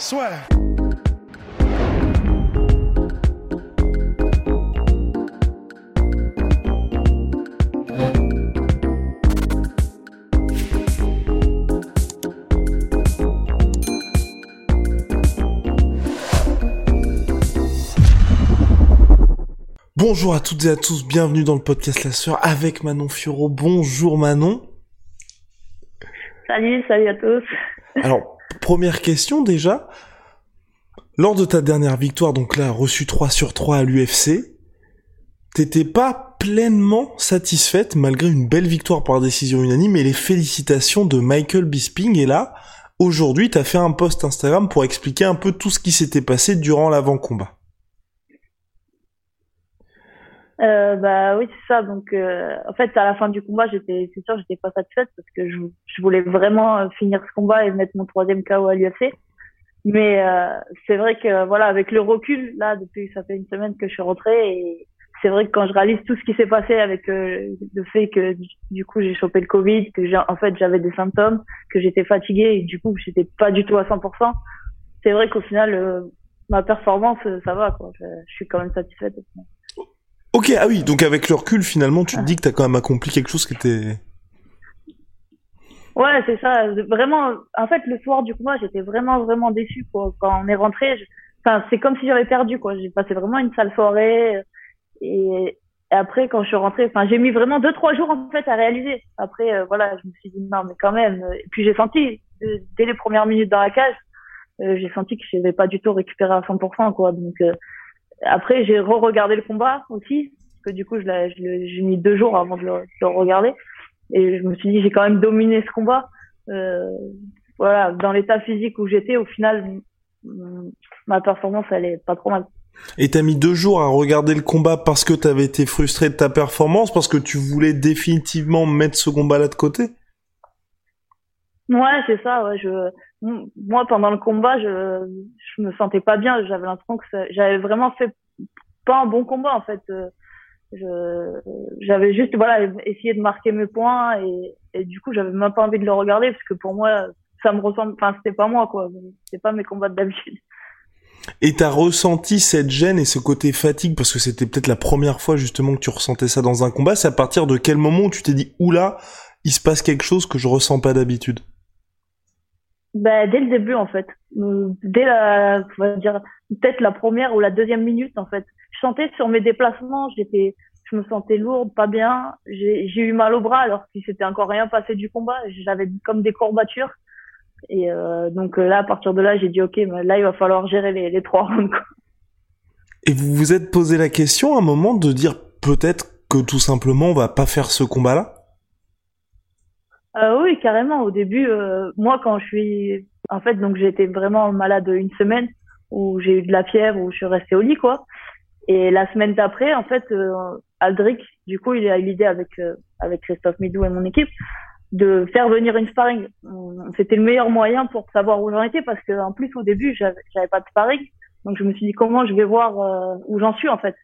Soit. Bonjour à toutes et à tous, bienvenue dans le podcast La Sœur avec Manon Fioro. Bonjour Manon. Salut, salut à tous. Alors, première question déjà. Lors de ta dernière victoire, donc là, reçu 3 sur 3 à l'UFC, t'étais pas pleinement satisfaite malgré une belle victoire par décision unanime et les félicitations de Michael Bisping. Et là, aujourd'hui, t'as fait un post Instagram pour expliquer un peu tout ce qui s'était passé durant l'avant-combat. Euh, bah oui c'est ça. Donc euh, en fait à la fin du combat j'étais c'est sûr j'étais pas satisfaite parce que je, je voulais vraiment euh, finir ce combat et mettre mon troisième KO à l'UFC mais euh, c'est vrai que voilà avec le recul là depuis ça fait une semaine que je suis rentrée et c'est vrai que quand je réalise tout ce qui s'est passé avec euh, le fait que du coup j'ai chopé le Covid que j'ai en fait j'avais des symptômes que j'étais fatiguée et du coup j'étais pas du tout à 100% c'est vrai qu'au final ma performance ça va quoi. Je suis quand même satisfaite Ok, ah oui, donc avec le recul, finalement, tu te dis que t'as quand même accompli quelque chose qui était... Ouais, c'est ça. Vraiment, en fait, le soir du combat, j'étais vraiment, vraiment déçue. Quoi. Quand on est rentré, enfin, c'est comme si j'avais perdu. quoi. J'ai passé vraiment une sale soirée. Et... après, quand je suis rentrée, enfin, j'ai mis vraiment deux, trois jours en fait à réaliser. Après, euh, voilà, je me suis dit non, mais quand même. Et puis j'ai senti euh, dès les premières minutes dans la cage, euh, j'ai senti que je n'avais pas du tout récupéré à 100%. quoi. Donc après, j'ai re-regardé le combat aussi, parce que du coup, j'ai mis deux jours avant de le, de le, regarder. Et je me suis dit, j'ai quand même dominé ce combat. Euh, voilà, dans l'état physique où j'étais, au final, ma performance, elle est pas trop mal. Et t'as mis deux jours à regarder le combat parce que t'avais été frustré de ta performance, parce que tu voulais définitivement mettre ce combat-là de côté? Ouais, c'est ça. Ouais, je, moi, pendant le combat, je, je me sentais pas bien. J'avais l'impression que j'avais vraiment fait pas un bon combat en fait. Je, j'avais juste voilà essayé de marquer mes points et, et du coup, j'avais même pas envie de le regarder parce que pour moi, ça me ressemble. Enfin, c'était pas moi quoi. C'était pas mes combats d'habitude. Et t'as ressenti cette gêne et ce côté fatigue parce que c'était peut-être la première fois justement que tu ressentais ça dans un combat. C'est à partir de quel moment où tu t'es dit oula, il se passe quelque chose que je ressens pas d'habitude? Bah, dès le début en fait, dès la, on va dire peut-être la première ou la deuxième minute en fait. Je sentais sur mes déplacements, j'étais, je me sentais lourde, pas bien. J'ai eu mal au bras alors qu'il s'était encore rien passé du combat. J'avais comme des courbatures. Et euh, donc là, à partir de là, j'ai dit ok, là il va falloir gérer les, les trois rounds. Quoi. Et vous vous êtes posé la question à un moment de dire peut-être que tout simplement on va pas faire ce combat-là? Euh, oui, carrément. Au début, euh, moi, quand je suis, en fait, donc j'étais vraiment malade une semaine où j'ai eu de la fièvre, où je suis restée au lit, quoi. Et la semaine d'après, en fait, euh, Aldric, du coup, il a eu l'idée avec euh, avec Christophe Midou et mon équipe de faire venir une sparring. C'était le meilleur moyen pour savoir où j'en étais parce que en plus au début, j'avais pas de sparring, donc je me suis dit comment je vais voir euh, où j'en suis en fait.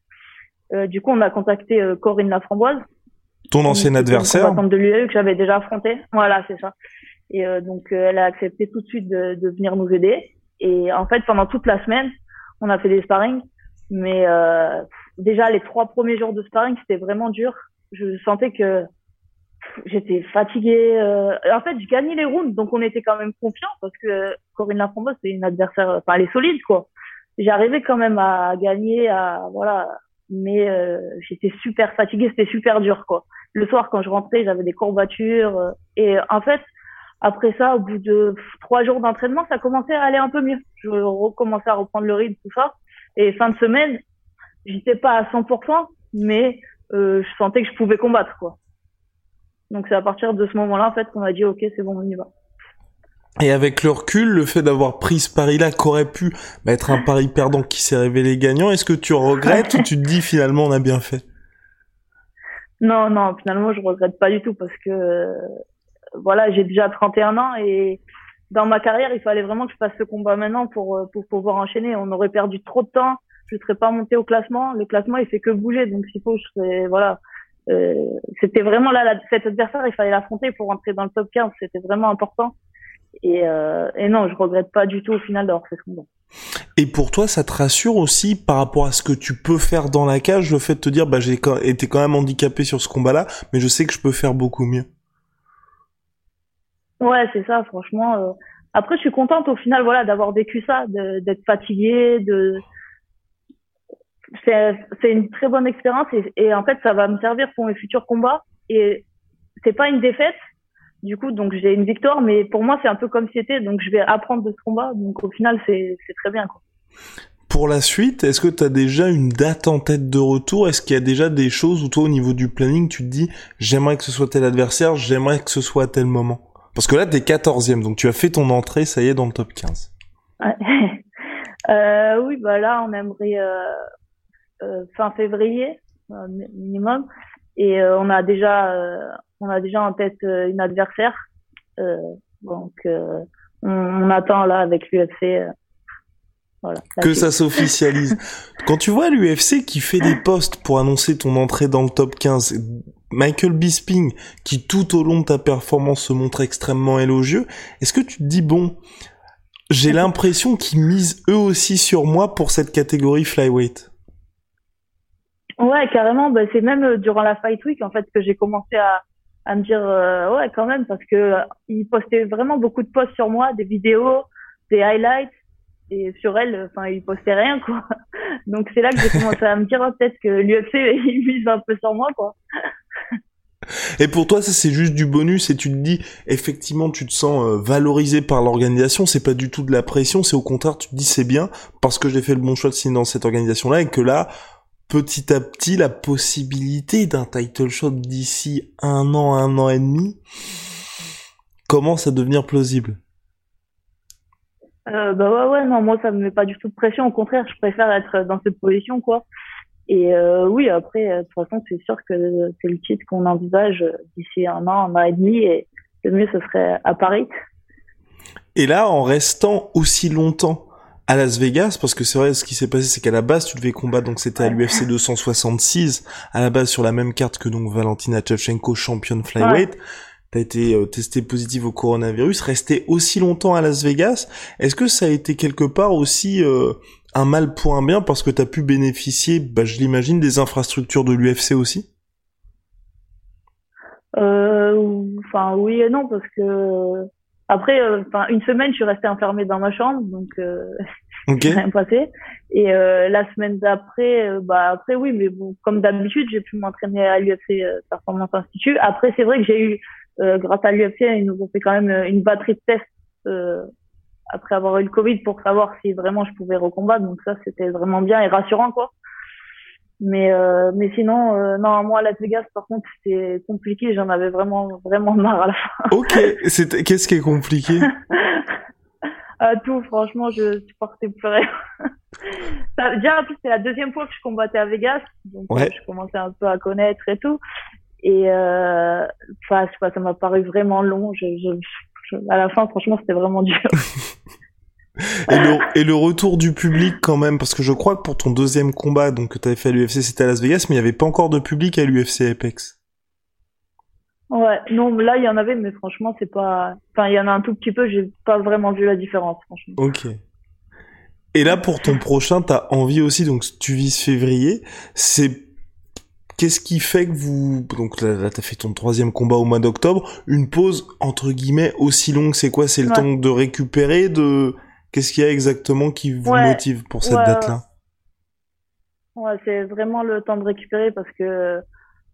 du coup, on a contacté Corinne Laframboise ton ancien adversaire de l'UE que j'avais déjà affronté. Voilà, c'est ça. Et euh, donc euh, elle a accepté tout de suite de, de, venir nous aider. Et en fait, pendant toute la semaine, on a fait des sparring. Mais euh, déjà les trois premiers jours de sparring, c'était vraiment dur. Je sentais que j'étais fatiguée. Euh, en fait, je gagnais les rounds, donc on était quand même confiants parce que Corinne Laframboise, c'est une adversaire, enfin elle est solide quoi. J'arrivais quand même à gagner, à voilà, mais euh, j'étais super fatiguée, c'était super dur quoi. Le soir quand je rentrais, j'avais des courbatures euh, et en fait après ça, au bout de trois jours d'entraînement, ça commençait à aller un peu mieux. Je recommençais à reprendre le rythme tout ça et fin de semaine, j'étais pas à 100%, mais euh, je sentais que je pouvais combattre quoi. Donc c'est à partir de ce moment-là en fait qu'on a dit ok c'est bon on y va. Et avec le recul, le fait d'avoir pris ce pari-là, qu'aurait pu être un pari perdant qui s'est révélé gagnant, est-ce que tu regrettes ou tu te dis finalement on a bien fait? Non, non, finalement je regrette pas du tout parce que euh, voilà, j'ai déjà 31 ans et dans ma carrière, il fallait vraiment que je fasse ce combat maintenant pour, euh, pour pouvoir enchaîner. On aurait perdu trop de temps, je serais pas monté au classement. Le classement, il fait que bouger, donc s'il faut, je serais voilà. Euh, c'était vraiment là, cet adversaire, il fallait l'affronter pour rentrer dans le top 15. C'était vraiment important. Et, euh, et non, je regrette pas du tout au final d'avoir fait ce combat. Et pour toi, ça te rassure aussi par rapport à ce que tu peux faire dans la cage, le fait de te dire, bah, j'ai été quand même handicapé sur ce combat-là, mais je sais que je peux faire beaucoup mieux. Ouais, c'est ça, franchement. Euh. Après, je suis contente au final, voilà, d'avoir vécu ça, d'être fatiguée, de. C'est une très bonne expérience et, et en fait, ça va me servir pour mes futurs combats. Et c'est pas une défaite, du coup, donc j'ai une victoire, mais pour moi, c'est un peu comme si c'était, donc je vais apprendre de ce combat. Donc au final, c'est très bien. Quoi. Pour la suite, est-ce que tu as déjà une date en tête de retour? Est-ce qu'il y a déjà des choses où toi, au niveau du planning, tu te dis, j'aimerais que ce soit tel adversaire, j'aimerais que ce soit à tel moment? Parce que là, t'es 14e, donc tu as fait ton entrée, ça y est, dans le top 15. euh, oui, bah là, on aimerait euh, euh, fin février, minimum. Et on a déjà on a déjà en tête euh, une adversaire. Euh, donc, euh, on, on, attend là avec l'UFC. Voilà, que ça s'officialise. Quand tu vois l'UFC qui fait des posts pour annoncer ton entrée dans le top 15, Michael Bisping qui tout au long de ta performance se montre extrêmement élogieux, est-ce que tu te dis bon, j'ai l'impression qu'ils misent eux aussi sur moi pour cette catégorie flyweight? Ouais, carrément. Bah, c'est même durant la Fight Week en fait que j'ai commencé à, à me dire euh, ouais quand même parce que euh, il postait vraiment beaucoup de posts sur moi, des vidéos, des highlights et sur elle, enfin il postait rien quoi. Donc c'est là que j'ai commencé à me dire oh, peut-être que l'UFC il mise un peu sur moi quoi. Et pour toi, ça c'est juste du bonus et tu te dis effectivement tu te sens euh, valorisé par l'organisation, c'est pas du tout de la pression, c'est au contraire tu te dis c'est bien parce que j'ai fait le bon choix de signer dans cette organisation là et que là petit à petit la possibilité d'un title shot d'ici un an, un an et demi commence à devenir plausible. Euh, bah ouais, ouais, non, moi ça me met pas du tout de pression. Au contraire, je préfère être dans cette position, quoi. Et euh, oui, après, euh, de toute façon, c'est sûr que c'est le titre qu'on envisage d'ici un an, un an et demi, et le mieux ce serait à Paris. Et là, en restant aussi longtemps à Las Vegas parce que c'est vrai ce qui s'est passé c'est qu'à la base tu devais combattre donc c'était à l'UFC 266 à la base sur la même carte que donc Valentina Tchevchenko championne flyweight t'as été euh, testé positif au coronavirus rester aussi longtemps à Las Vegas. Est-ce que ça a été quelque part aussi euh, un mal pour un bien parce que t'as pu bénéficier bah je l'imagine des infrastructures de l'UFC aussi? Euh, enfin oui et non parce que après, euh, enfin, une semaine, je suis restée enfermée dans ma chambre, donc euh, okay. rien passé. Et euh, la semaine d'après, bah après oui, mais bon, comme d'habitude, j'ai pu m'entraîner à l'UFC Performance Institute. Après, c'est vrai que j'ai eu, grâce à l'UFC, ils nous ont fait quand même une batterie de tests après avoir eu le Covid pour savoir si vraiment je pouvais recombattre. Donc ça, c'était vraiment bien et rassurant, quoi. Mais euh, mais sinon, euh, non, moi Las Vegas, par contre, c'était compliqué. J'en avais vraiment vraiment marre à la fin. Ok. C'est qu'est-ce qui est compliqué? Euh, Tout, franchement, je supportais plus rien. déjà, en plus, c'est la deuxième fois que je combattais à Vegas, donc euh, je commençais un peu à connaître et tout. Et euh, enfin, je sais pas, ça m'a paru vraiment long. Je, je, à la fin, franchement, c'était vraiment dur. Et, le, et le retour du public quand même, parce que je crois que pour ton deuxième combat, donc que t'avais fait à l'UFC, c'était à Las Vegas, mais il n'y avait pas encore de public à l'UFC Apex. Ouais, non, là il y en avait, mais franchement c'est pas, enfin il y en a un tout petit peu, j'ai pas vraiment vu la différence, franchement. Ok. Et là pour ton prochain, t'as envie aussi, donc tu vises février, c'est Qu'est-ce qui fait que vous donc là, là t'as fait ton troisième combat au mois d'octobre, une pause entre guillemets aussi longue, c'est quoi? C'est le temps de récupérer, de Qu'est-ce qu'il y a exactement qui vous motive pour cette date-là? Ouais, c'est vraiment le temps de récupérer parce que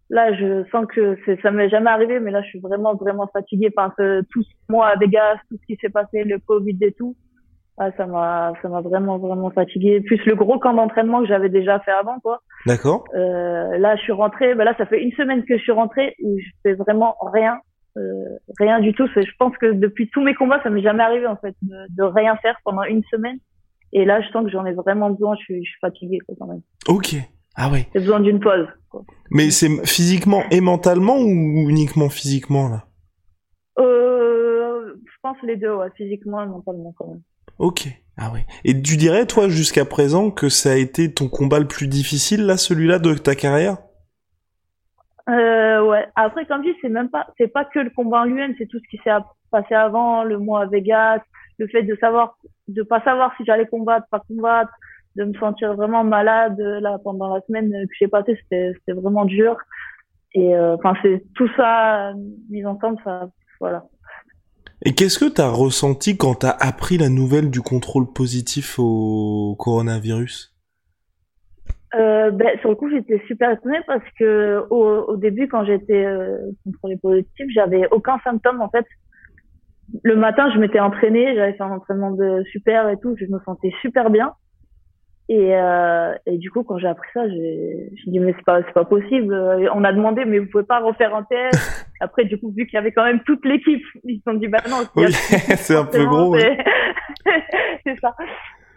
là, je sens que ça m'est jamais arrivé, mais là, je suis vraiment, vraiment fatiguée par tout ce mois à Vegas, tout ce qui s'est passé, le Covid et tout. Ah, ça m'a, ça m'a vraiment, vraiment fatiguée. Plus le gros camp d'entraînement que j'avais déjà fait avant, quoi. D'accord. Euh, là, je suis rentrée. Bah là, ça fait une semaine que je suis rentrée où je fais vraiment rien, rien du tout. Je pense que depuis tous mes combats, ça m'est jamais arrivé en fait de, de, rien faire pendant une semaine. Et là, je sens que j'en ai vraiment besoin. Je suis, je suis fatiguée quoi, quand même. Ok. Ah ouais. J'ai besoin d'une pause. Quoi. Mais c'est physiquement et mentalement ou uniquement physiquement là? Euh, Je pense les deux, ouais, physiquement et mentalement quand même. Ok. Ah ouais. Et tu dirais, toi, jusqu'à présent, que ça a été ton combat le plus difficile, là, celui-là, de ta carrière? Euh, Ouais. Après, comme je dis, c'est même pas, c'est pas que le combat en lui-même, c'est tout ce qui s'est passé avant, le mois à Vegas, le fait de savoir, de pas savoir si j'allais combattre, pas combattre, de me sentir vraiment malade là pendant la semaine que j'ai passé, c'était, c'était vraiment dur. Et euh, enfin, c'est tout ça mis ensemble, ça, voilà. Et qu'est-ce que tu as ressenti quand tu as appris la nouvelle du contrôle positif au coronavirus? Euh, ben, sur le coup, j'étais super étonnée parce que au, au début, quand j'étais euh, contrôlée positif, j'avais aucun symptôme en fait. Le matin, je m'étais entraînée, j'avais fait un entraînement de super et tout, je me sentais super bien. Et, euh, et du coup, quand j'ai appris ça, j'ai dit mais c'est pas c'est pas possible. On a demandé mais vous pouvez pas refaire un test? Après, du coup, vu qu'il y avait quand même toute l'équipe, ils se sont dit bah non. c'est un peu gros. C'est ça.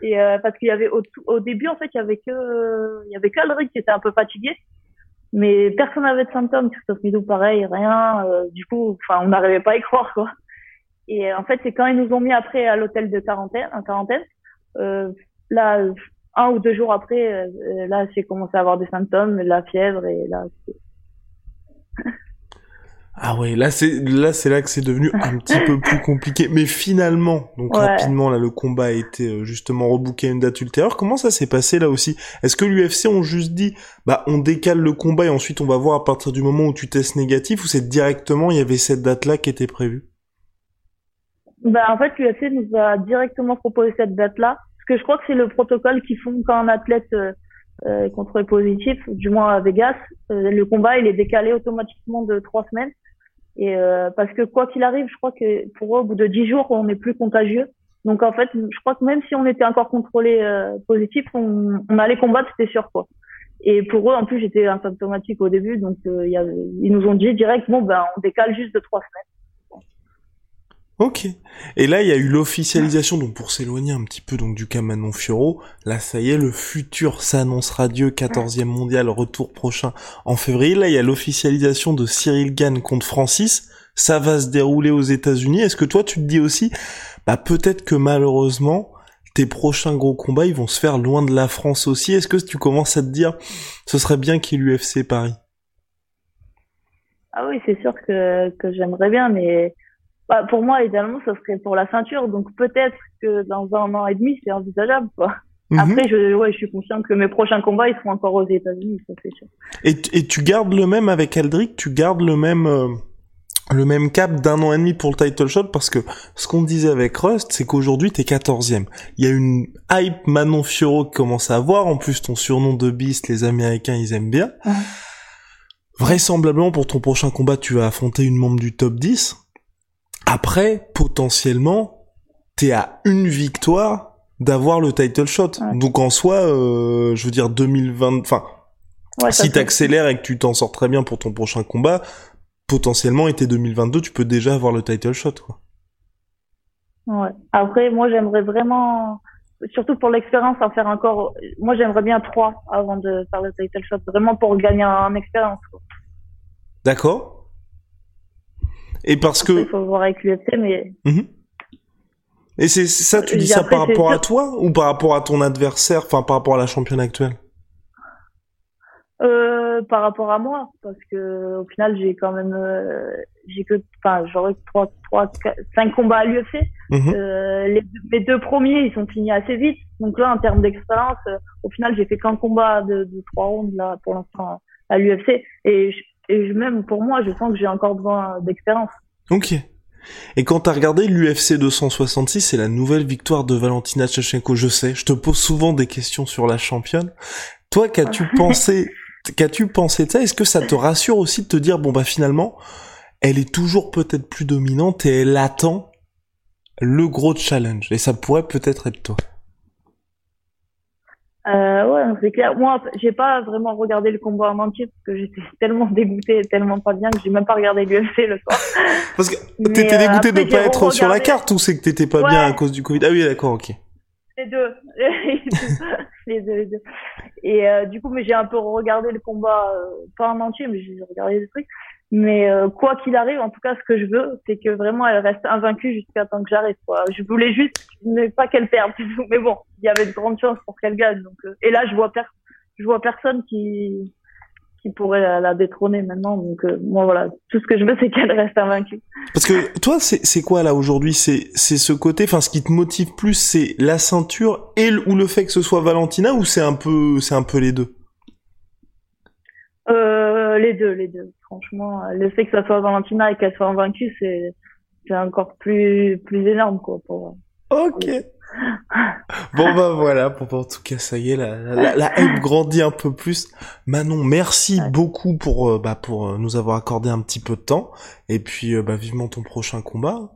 Et euh, parce qu'il y avait au, au, début en fait, il y avait que il y avait qu'Alric qui était un peu fatigué, mais personne n'avait de symptômes. Christophe Midou pareil, rien. Euh, du coup, enfin, on n'arrivait pas à y croire quoi. Et en fait, c'est quand ils nous ont mis après à l'hôtel de quarantaine, en quarantaine. Euh, là, un ou deux jours après, euh, là, j'ai commencé à avoir des symptômes, la fièvre, et là. Ah ouais, là c'est là c'est là que c'est devenu un petit peu plus compliqué. Mais finalement, donc rapidement là, le combat a été euh, justement rebooké à une date ultérieure. Comment ça s'est passé là aussi? Est-ce que l'UFC ont juste dit, bah on décale le combat et ensuite on va voir à partir du moment où tu testes négatif, ou c'est directement il y avait cette date là qui était prévue? Bah en fait l'UFC nous a directement proposé cette date là que je crois que c'est le protocole qu'ils font quand un athlète euh, euh contrôlé positif, du moins à Vegas, euh, le combat il est décalé automatiquement de trois semaines. Et euh, parce que quoi qu'il arrive, je crois que pour eux, au bout de dix jours, on n'est plus contagieux. Donc en fait, je crois que même si on était encore contrôlé positif, on, allait combattre, c'était sûr quoi. Et pour eux, en plus, j'étais asymptomatique au début, donc avait, ils nous ont dit direct, bon ben, on décale juste de trois semaines. Ok. Et là, il y a eu l'officialisation, donc pour s'éloigner un petit peu donc du cas Manon Fioro, là, ça y est, le futur s'annonce radieux, 14e mondial, retour prochain en février. Là, il y a l'officialisation de Cyril Gann contre Francis. Ça va se dérouler aux États-Unis. Est-ce que toi, tu te dis aussi, bah peut-être que malheureusement, tes prochains gros combats, ils vont se faire loin de la France aussi. Est-ce que tu commences à te dire, ce serait bien qu'il y ait l'UFC Paris? Ah oui, c'est sûr que, que j'aimerais bien, mais bah, pour moi, idéalement, ça serait pour la ceinture. Donc peut-être que dans un an et demi, c'est envisageable. Quoi. Mhm. Après, je, ouais, je suis consciente que mes prochains combats, ils seront encore aux États-Unis, ça c'est sûr. Et, et tu gardes le même avec Aldric, tu gardes le même euh, le même cap d'un an et demi pour le title shot? Parce que ce qu'on disait avec Rust, c'est qu'aujourd'hui t'es 14e. Il y a une hype Manon Fioro qui commence à avoir. En plus, ton surnom de Beast, les Américains, ils aiment bien. Vraisemblablement, pour ton prochain combat, tu vas affronter une membre du top 10. Après, potentiellement, t'es à une victoire d'avoir le title shot. Donc en soi, euh, je veux dire 2020, enfin, ouais, si t'accélères et que tu t'en sors très bien pour ton prochain combat, potentiellement été 2022, tu peux déjà avoir le title shot, quoi. Ouais. Après, moi, j'aimerais vraiment, surtout pour l'expérience, en faire encore. Moi, j'aimerais bien trois avant de faire le title shot, vraiment pour gagner en expérience. D'accord. Et parce que. Il faut voir avec l'UFC, mais. Mhm. Et c'est ça, tu dis ça par rapport à toi ou par rapport à ton adversaire, enfin par rapport à la championne actuelle? Euh, Par rapport à moi, parce que au final j'ai quand même, euh, j'ai que, enfin j'aurais trois, trois, cinq combats à l'UFC. Mhm. euh, les, mes deux premiers ils sont finis assez vite, donc là en termes d'expérience, euh, au final j'ai fait qu'un combat de, de trois rounds là pour l'instant à l'UFC et et même pour moi, je sens que j'ai encore besoin d'expérience. Ok. Et quand t'as regardé l'UFC 266, c'est la nouvelle victoire de Valentina Tchachenko, je sais, je te pose souvent des questions sur la championne. Toi, qu'as-tu pensé, qu'as-tu pensé de ça? Est-ce que ça te rassure aussi de te dire, bon bah finalement, elle est toujours peut-être plus dominante et elle attend le gros challenge, et ça pourrait peut-être être toi Euh, ouais, c'est clair. Moi, j'ai pas vraiment regardé le combat en entier parce que j'étais tellement dégoûtée, tellement pas bien que j'ai même pas regardé l'UFC le soir. Parce que t'étais euh, dégoûté après, de pas être sur la carte ou c'est que t'étais pas Ouais. bien à cause du Covid? Ah oui, d'accord, ok. Les deux. les deux, les deux. Et euh, du coup, mais j'ai un peu regardé le combat, euh, pas en entier, mais j'ai regardé des trucs. Mais euh, quoi qu'il arrive, en tout cas, ce que je veux, c'est que vraiment elle reste invaincue jusqu'à temps que j'arrive. Quoi. Je voulais juste ne pas qu'elle perde. Mais bon, il y avait de grandes chances pour qu'elle gagne. Donc, euh, et là, je vois, per je vois personne qui qui pourrait la, la détrôner maintenant. Donc, euh, moi, voilà, tout ce que je veux, c'est qu'elle reste invaincue. Parce que toi, c'est c'est quoi là aujourd'hui? C'est c'est ce côté, enfin, ce qui te motive plus, c'est la ceinture et le, ou le fait que ce soit Valentina ou c'est un peu, c'est un peu les deux? Euh, les deux, les deux. Franchement, le fait que ça soit Valentina et qu'elle soit invaincue, c'est c'est encore plus plus énorme quoi. Pour... Ok. Bon bah voilà, bon bah, en tout cas ça y est, la, la, la hype grandit un peu plus. Manon, merci Ouais. beaucoup pour euh, bah pour euh, nous avoir accordé un petit peu de temps et puis euh, bah vivement ton prochain combat.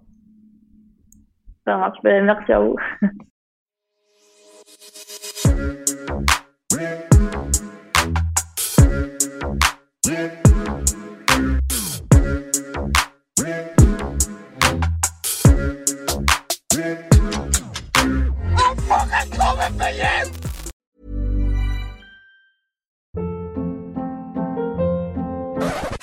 Ça marche. Ben, merci à vous.